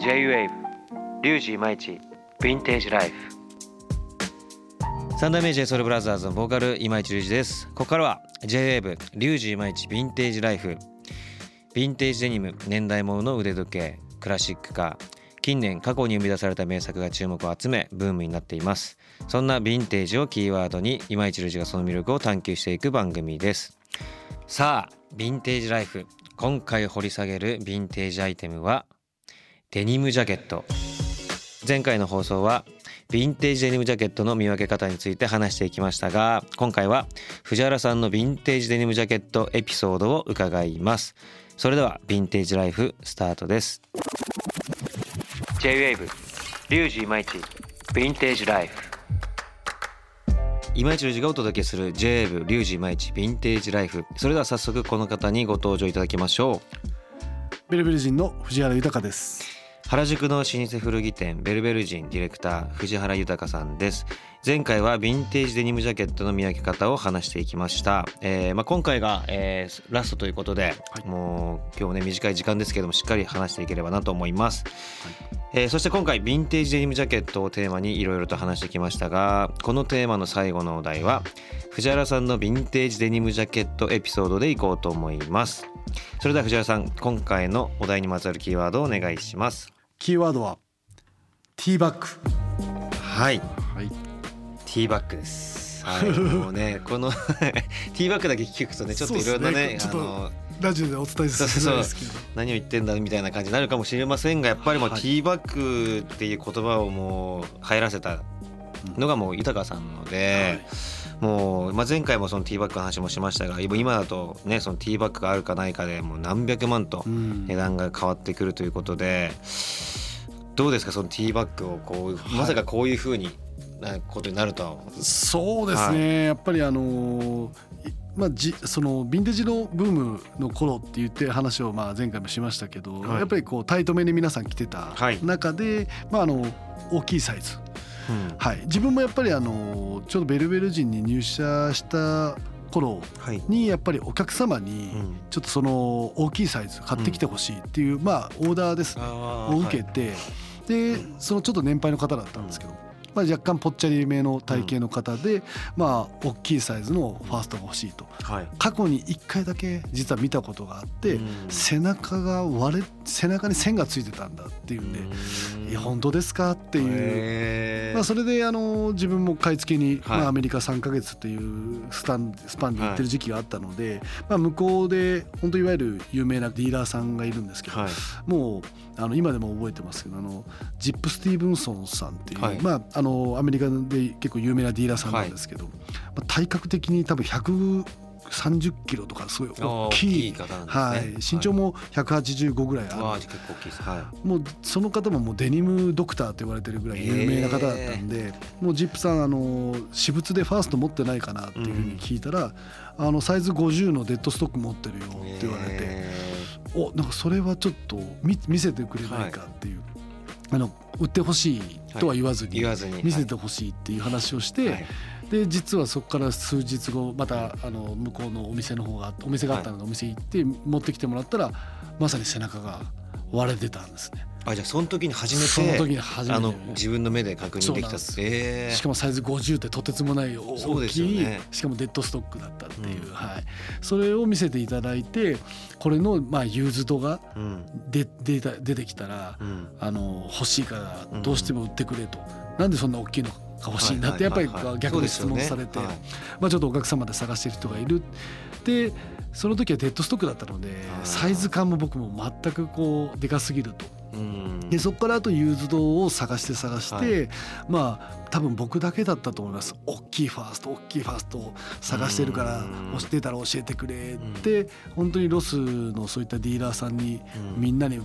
J-WAVE リュウジイマイチヴィンテージライフ。三代目 j ソ o ルブラザーズのボーカル今市隆二です。ここからは J-WAVE リュウジイマイチヴィンテージライフ。ヴィンテージデニム年代物の腕時計クラシックカー近年過去に生み出された名作が注目を集めブームになっています。そんなヴィンテージをキーワードに今市隆二がその魅力を探求していく番組です。さあヴィンテージライフ。今回掘り下げるヴィンテージアイテムはデニムジャケット。前回の放送はヴィンテージデニムジャケットの見分け方について話していきましたが今回は藤原さんのヴィンテージデニムジャケットエピソードを伺います。それではヴィンテージライフスタートです。J-WAVE リュウジイマイチヴィンテージライフ。今市隆二がお届けする j ブリュウジ毎日ヴィンテージライフ。それでは早速この方にご登場いただきましょベルベル人の藤原豊です。う原宿の老舗古着店ベルベル人ディレクター藤原豊さんです。前回はヴィンテージデニムジャケットの見分け方を話していきました、えーまあ、今回が、えーラストということで、もう今日もね短い時間ですけどもしっかり話していければなと思います、えーそして今回ヴィンテージデニムジャケットをテーマにいろいろと話してきましたがこのテーマの最後のお題は藤原さんのヴィンテージデニムジャケットエピソードでいこうと思います。それでは藤原さん今回のお題にまつわるキーワードをお願いしますキーワードはティーバッグ。はい。はい。ティーバッグです。はい。もうねこの ティーバッグだけ聞くとねちょっといろいろなねねあのラジオでお伝えするんですけど。何を言ってんだみたいな感じになるかもしれませんがやっぱりもうテはい。ィーバッグっていう言葉をもう入らせたのがもう豊さんなので、もう、まあ、前回もそのティーバッグの話もしましたが今今だとねそのティーバッグがあるかないかでもう何百万とうん。値段が変わってくるということでどうですかそのティーバッグをこう、はい。まさかこういうふうになことになるとは。そうですね。やっぱりあのまあ、じそのヴィンテージのブームの頃って言って話をまあ前回もしましたけど、はい。やっぱりこうタイトめに皆さん着てたはい。中で、まああの大きいサイズ、うん。はい、自分もやっぱりあのちょうどベルベル人に入社した頃はい、にやっぱりお客様にうん。ちょっとその大きいサイズ買ってきてほしいっていう、まあオーダーですね。を受けて、でそのちょっと年配の方だったんですけど、まあ、若干ぽっちゃりめの体型の方で、まあ大きいサイズのファーストが欲しいと。はい。過去に1回だけ実は見たことがあって、うん。背中が割れ背中に線がついてたんだっていうんで「いや本当ですか?」っていう。まあ、それであの自分も買い付けに、はい。まあ、アメリカ3か月というスタンスパンで行ってる時期があったので、まあ、向こうで本当いわゆる有名なディーラーさんがいるんですけど、はい。もうあの今でも覚えてますけどあのジップ・スティーブンソンさんっていう、はい。まあ、あのアメリカで結構有名なディーラーさんなんですけど、まあ、体格的に多分130キロとかすごい大きい。方なんはい、身長も185ぐらいある、もうその方ももうデニムドクターと言われてるぐらい有名な方だったんで、もうジップさんあの私物でファースト持ってないかなっていうふうに聞いたら、あのサイズ50のデッドストック持ってるよいって言われて、へおなんかそれはちょっと見見せてくれないかっていう、あの売ってほしいとは言わずに、言わずに見せてほしいっていう話をして、はい。で実はそこから数日後またあの向こうのお店の方がお店があったのでお店行って持ってきてもらったらまさに背中が割れてたんですね。あじゃあその時に初めてその時に初めて。あの自分の目で確認できたそうなんええしかもサイズ50ってとてつもない大きい、よね。しかもデッドストックだったっていう、うん。はい、それを見せていただいてこれのまあユーズドがうん。出出た出てきたらうん。あの欲しいからどうしても売ってくれと、なんでそんな大きいのが欲しいんだってやっぱりはいはい。はいはい逆に質問されて、そうですよね。まあ、ちょっとお客様で探してる人がいるでその時はデッドストックだったのでサイズ感も僕も全くこうでかすぎると。うん。でそこからあとユーズドを探して探して、まあ多分僕だけだったと思います。大きいファースト大きいファーストを探してるからうん。押してたら教えてくれって本当にロスのそういったディーラーさんにうん。みんなにこ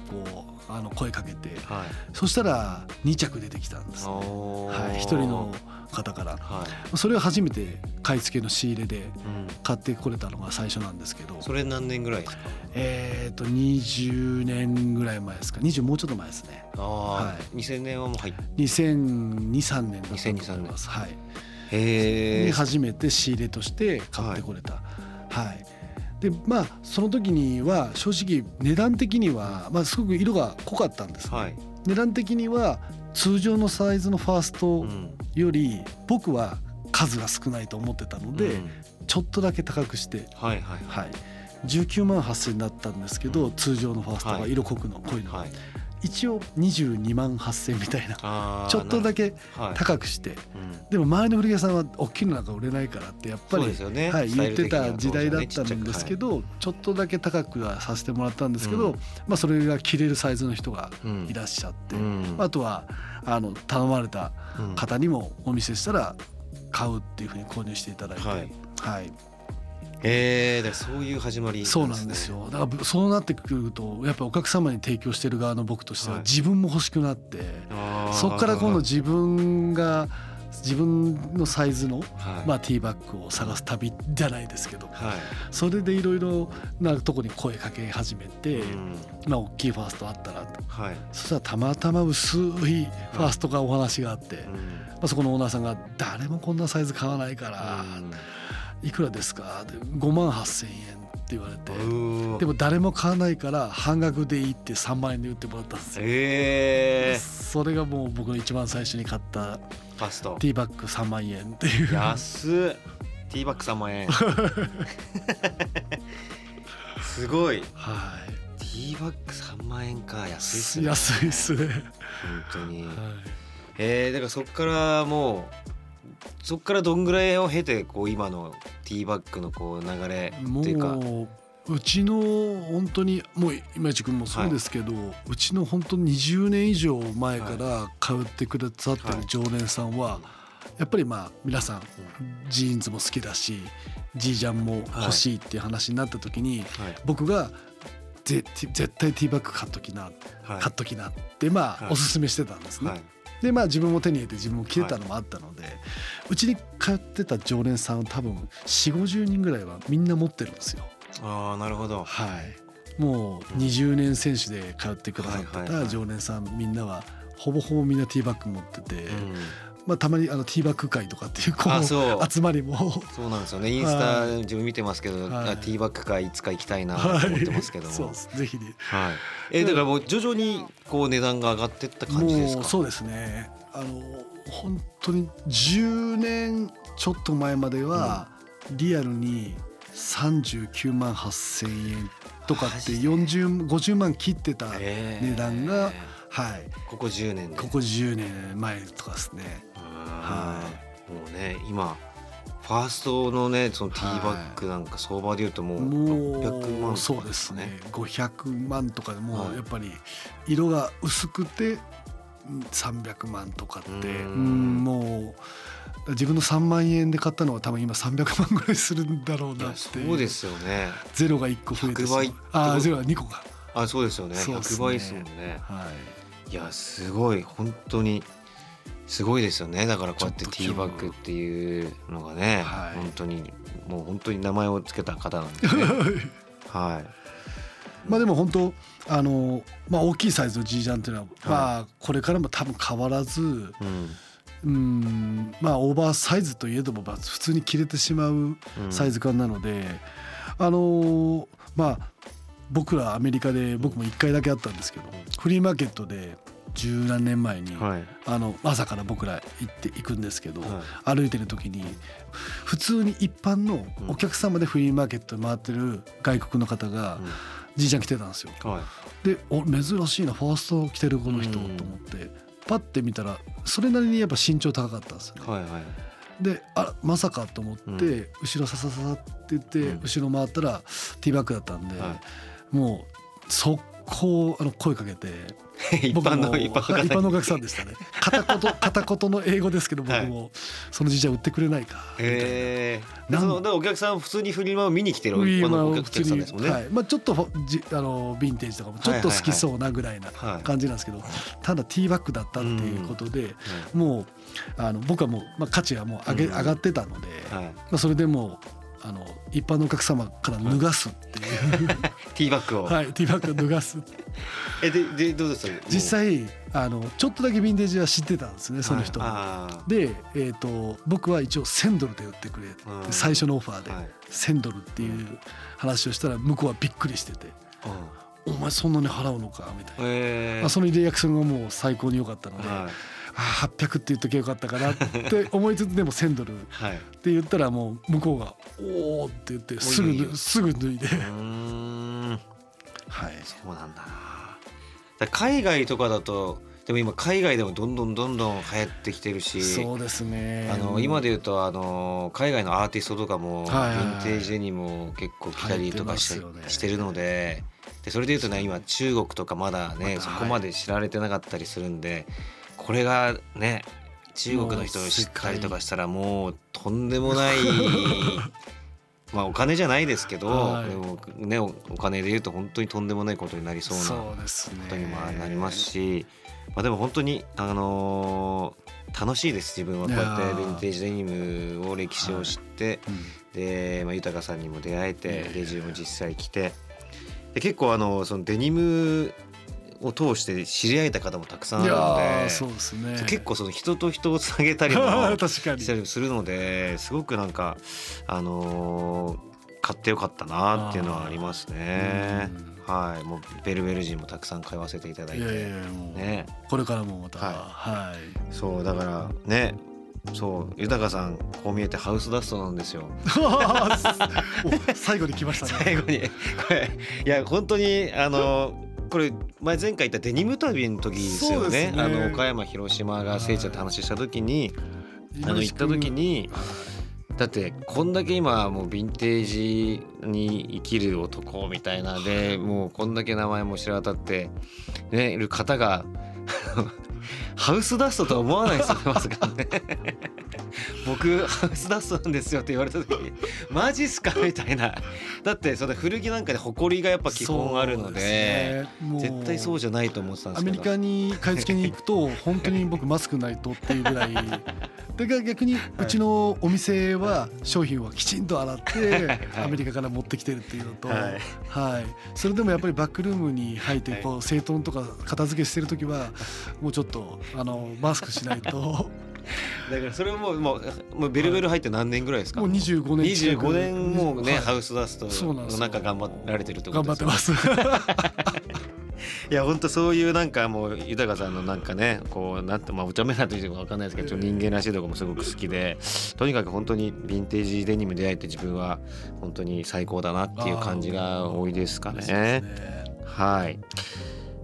うあの声かけてはい。そしたら2着出てきたんです、おー。はい、一人の方から。はい。それを初めて買い付けの仕入れでうん。買ってこれたのが最初なんですけど。それ何年ぐらいですか？えっと20年ぐらい前ですか。20もうちょっと前ですね。ああ2000年はもう入っ2002,3年だったと思います。はい。へえで初めて仕入れとして買ってこれた。はい、でまあその時には正直値段的には、まあ、すごく色が濃かったんですね、はい。値段的には通常のサイズのファーストうん。より僕は数が少ないと思ってたので、うん。ちょっとだけ高くして、はいはい。はい、19万8,000だったんですけど、うん。通常のファーストはい。が色濃くの濃いの、はい一応22万8,000みたいな。ちょっとだけ高くして。うん。でも周りの古着屋さんは大きいのなんか売れないからってやっぱりね。はい、言ってた時代だったんですけどちょっとだけ高くはさせてもらったんですけど、うん。まあ、それが着れるサイズの人がうんいらっしゃって、うん。あとはあの頼まれたうん方にもお見せしたら買うっていうふうに購入していただいて、はい。はいえー、そういう始まりそうなんですよ。だからそうなってくるとやっぱお客様に提供してる側の僕としてははい。自分も欲しくなって、あーそこから今度自分が自分のサイズの、はい。まあ、ティーバッグを探す旅じゃないですけどはい。それでいろいろなとこに声かけ始めて、うん。まあ、大きいファーストあったらと。はい。そしたらたまたま薄いファーストがお話があって、うん。まあ、そこのオーナーさんが「誰もこんなサイズ買わないから、うんいくらですか?」で5万8,000円って言われて。でも誰も買わないから半額でいいって3万円で売ってもらったんですよ。えそれがもう僕の一番最初に買ったー、ファストティーバッグ3万円っていう。安っティーバッグ3万円すごいはティーバッグ3万円か安いっすい。ね安いっすね。本当にはいえー、だからそっからもうそっからどんぐらいを経てこう今のティーバッグのこう流れっていうか。もううちの本当にもう今市君もそうですけど、うちの本当に20年以上前から通ってくださってる常連さんは、やっぱりまあ皆さんジーンズも好きだしジージャンも欲しいっていう話になった時に、はい。僕がぜ絶対ティーバッグ買っときな、はい。買っときなってまあ、はい。おすすめしてたんですね。はいでまあ自分も手に入れて自分も着れたのもあったので、うちに通ってた常連さん多分4 5 0人ぐらいはみんな持ってるんですよ。ああなるほど。はい、もう20年選手で通ってくださってた常連さんみんなはほぼほぼみんなティーバッグ持ってて、うんまあ、たまにあのティーバッグ会とかっていうこうう。集まりも。そうなんですよね。インスタ自分見てますけど、はい。あティーバッグ会いつか行きたいなと思ってますけども、そうです。ぜひね。はい、えだからもう徐々にこう値段が上がってった感じですか？そうですね。あの本当に10年ちょっと前まではリアルに39万8,000円とかってマジで？40 50万切ってたえー。値段がはい。ここ10年で。ここ10年前とかですね。はもうね今ファーストのねそのティーバッグなんか相場で言うともう600万もうそうですすね。ね500万とかでもやっぱり色が薄くてうん300万とかってもう自分の3万円で買ったのは多分今300万ぐらいするんだろうなってそうですよね。ゼロが1個増えて100倍ってこと？ああゼロが2個が。あそうですよね。すね。100倍ですもんね。はいいやすごい。本当にすごいですよね。だからこうやってティーバッグっていうのがね、はい。本当にもう本当に名前を付けた方なんですね。はい。まあでも本当あのまあ大きいサイズの G ジャンっていうのははい。まあこれからも多分変わらずうん。うんまあオーバーサイズといえどもまあ普通に着れてしまううん。サイズ感なので、あのーまあ僕らアメリカで僕も1回だけあったんですけど、フリーマーケットで十何年前に、はい。あの朝から僕ら行って行くんですけど、はい。歩いてる時に普通に一般のお客様でフリーマーケット回ってる外国の方がじいちゃん来てたんですよ。うんはい。でお珍しいなファースト着てるこの人とうん。思ってパッて見たらそれなりにやっぱ身長高かったんですよね。はいはい。であまさかと思って、うん。後ろささささって言って、うん。後ろ回ったらティーバッグだったんで、はもう速攻あの声かけてい 一般の一般のお客さんでしたね。片言 片言の英語ですけど僕も、そのじいちゃん売ってくれないかみたいな。へえなんそのお客さん普通にフリマを見に来てるお客さんですもんね、はい。まあ、ちょっとじあのヴィンテージとかもちょっと好きそうなぐらいなはい感じなんですけど、ただティーバッグだったっていうことで、もうあの僕はもう、まあ、価値はもう上げ、うん上がってたので、はい。まあ、それでもうあの一般のお客様から脱がすっていう、ティーバッグを、はい、ティーバッグを脱がす。えででどうです実際あのちょっとだけヴィンテージは知ってたんですねその人も。あで、えー、と僕は一応1000ドルで売ってくれ最初のオファーではい。1000ドルっていう話をしたら向こうはびっくりしててあお前そんなに払うのか？みたいな、えあそのリアクションがもう最高に良かったので、はいあ800って言っときゃよかったかなって思いつつでも1000ドルっ はい。て言ったらもう向こうが「おお」って言ってすぐすぐ脱いで、はい、そうなんだ。なだ海外とかだとでも今海外でもどんどんどんどん流行ってきてるしそうですね。あの今で言うとあの海外のアーティストとかもヴィンテージデニムを結構着たりとかししてるのででそれで言うとね今中国とかまだねそこまで知られてなかったりするんでこれがね中国の人を知ったりとかしたらもうとんでもないまあお金じゃないですけど、はい。でもねおお金で言うと本当にとんでもないことになりそうなことにもなりますし、まあ、でも本当に、あのー楽しいです自分は。こうやってヴィンテージデニムを歴史を知って、うん。で、まあ、豊さんにも出会えてレジも実際来てで結構あのそのデニムを通して知り合えた方もたくさんあるのーでそうですね。結構その人と人をつなげたりも したりするのですごくなんかあのー買ってよかったなっていうのはありますね。はい、もうベルベル人もたくさん買わせていただいて。いやいやね、これからもまたはい。はい、そうだからねそう豊さんこう見えてハウスダストなんですよ。お最後に来ましたね。最後にこれいや本当にあのこれ前前回言ったデニム旅の時ですよね。ね。あの岡山広島が聖地だって話した時に、あの行った時にだってこんだけ今もうヴィンテージに生きる男みたいなでもうこんだけ名前も知ら渡ってねいる方が ハウスダストとは思わないですよね僕ハウスダストなんですよって言われた時にマジっすか？みたいな。だってそれ古着なんかで埃がやっぱ基本あるので絶対そうじゃないと思ってたんですけど。アメリカに買い付けに行くと 本当に僕マスクないとっていうぐらい。だから逆にうちのお店は商品はきちんと洗ってアメリカから持ってきてるっていうのと、はい。はい、それでもやっぱりバックルームに入ってこう整頓とか片付けしてる時はもうちょっとあのマスクしないと だからそれももうもうベルベル入って何年ぐらいですか？もう25年近く。25年もうね、はい。ハウスダストの中頑張られてるってこと頑です張ってよます。いや本当そういうなんかもう豊さんのなんかねこうなんてまあお茶目なというかわかんないですけど人間らしいところもすごく好きでとにかく本当にヴィンテージデニム出会えて自分は本当に最高だなっていう感じが多いですかね。ね。はい。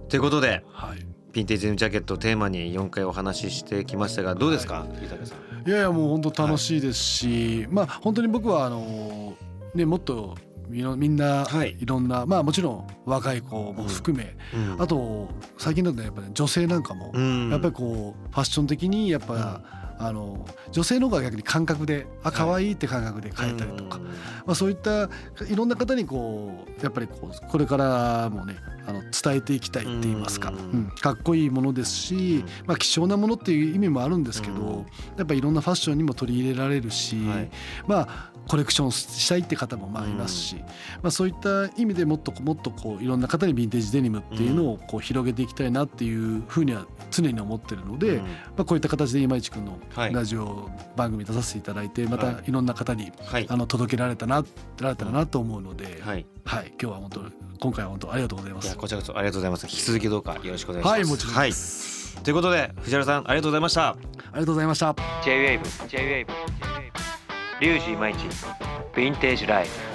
ということではいヴィンテージデニムジャケットをテーマに4回お話ししてきましたがどうですか、豊さん。いやいやもう本当楽しいですし、まあ本当に僕はあのねもっとみのみんなはい。いろんな、まあもちろん若い子も含め、うん。あと最近だとやっぱり、女性なんかも、うん。やっぱりこうファッション的にやっぱ、あの女性の方が逆に感覚であ可愛いって感覚で描いたりとか、うん。まあ、そういったいろんな方にこうやっぱりこうこれからもねあの伝えていきたいって言いますか、うん。うん。かっこいいものですし、まあ、希少なものっていう意味もあるんですけど、うん。やっぱりいろんなファッションにも取り入れられるし、はい。まあコレクションしたいって方もまあいますし、まあ、そういった意味でもっともっとこういろんな方にヴィンテージデニムっていうのをこう広げていきたいなっていうふうには常に思ってるので、うん。まあ、こういった形で今市君のはい。ラジオ番組出させていただいてまはたいろんな方にはい。あの届けられたなられたらなと思うので、はい。はい。今日は本当今回は本当ありがとうございます。いやこちらこそありがとうございます。引き続きどうかよろしくお願いします。はいもちろんはい。です、ということで藤原さんありがとうございました。ありがとうございました。J-WAVE J-WAVE リュウジイマイチ。ヴィンテージライフ。